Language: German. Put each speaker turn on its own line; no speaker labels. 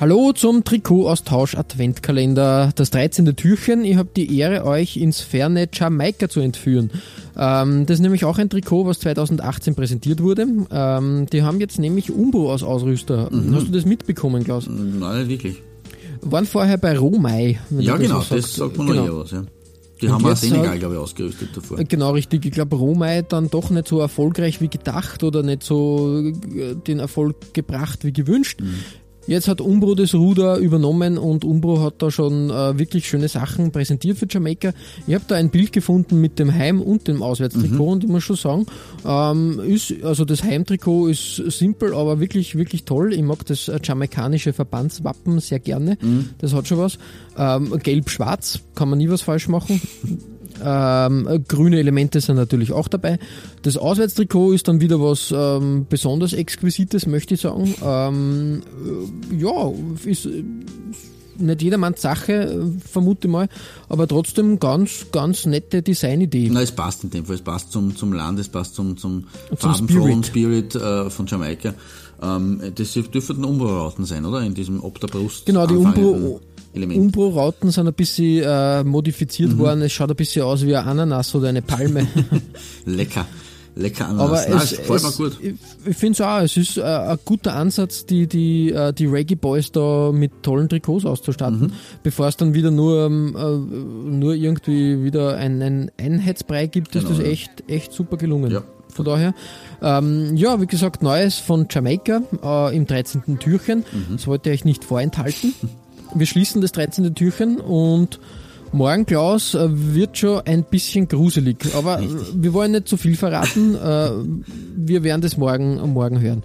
Hallo zum Trikot-Austausch Adventkalender. Das 13. Türchen. Ich habe die Ehre, euch ins ferne Jamaika zu entführen. Ähm, das ist nämlich auch ein Trikot, was 2018 präsentiert wurde. Ähm, die haben jetzt nämlich Umbro als Ausrüster. Mhm. Hast du das mitbekommen, Klaus?
Nein, wirklich.
Waren vorher bei Romai.
Ja, genau, das sagt man genau. noch was, ja. Die und haben auch Senegal, glaube ich, ausgerüstet davor.
Genau, richtig. Ich glaube, Romai dann doch nicht so erfolgreich wie gedacht oder nicht so äh, den Erfolg gebracht wie gewünscht. Mhm. Jetzt hat Umbro das Ruder übernommen und Umbro hat da schon äh, wirklich schöne Sachen präsentiert für Jamaika. Ich habe da ein Bild gefunden mit dem Heim- und dem Auswärtstrikot mhm. und ich muss schon sagen, ähm, ist, also das Heimtrikot ist simpel, aber wirklich, wirklich toll. Ich mag das äh, jamaikanische Verbandswappen sehr gerne. Mhm. Das hat schon was. Ähm, Gelb-Schwarz, kann man nie was falsch machen. Ähm, grüne Elemente sind natürlich auch dabei. Das Auswärtstrikot ist dann wieder was ähm, besonders Exquisites, möchte ich sagen. Ähm, äh, ja, ist nicht jedermanns Sache, vermute ich mal, aber trotzdem ganz, ganz nette Designidee.
Na, es passt in dem Fall, es passt zum, zum Land, es passt zum, zum, zum Spirit, Spirit äh, von Jamaika. Ähm, das dürften Umbro-Rauten sein, oder? In diesem Ob der Brust.
Genau, die Umbro, Element. Umbro-Rauten sind ein bisschen äh, modifiziert mhm. worden. Es schaut ein bisschen aus wie ein Ananas oder eine Palme.
Lecker. Lecker Ananas. Aber es,
Nein, es, gut. Ich, ich finde es auch, es ist äh, ein guter Ansatz, die, die, äh, die Reggae Boys da mit tollen Trikots auszustatten, mhm. bevor es dann wieder nur, ähm, äh, nur irgendwie wieder einen Einheitsbrei gibt, genau, ist das echt, echt super gelungen. Ja. Von daher, ähm, ja, wie gesagt, Neues von Jamaika äh, im 13. Türchen. Mhm. Das wollte ich euch nicht vorenthalten. Wir schließen das 13. Türchen und morgen, Klaus, äh, wird schon ein bisschen gruselig. Aber Richtig. wir wollen nicht zu viel verraten. Äh, wir werden das morgen, morgen hören.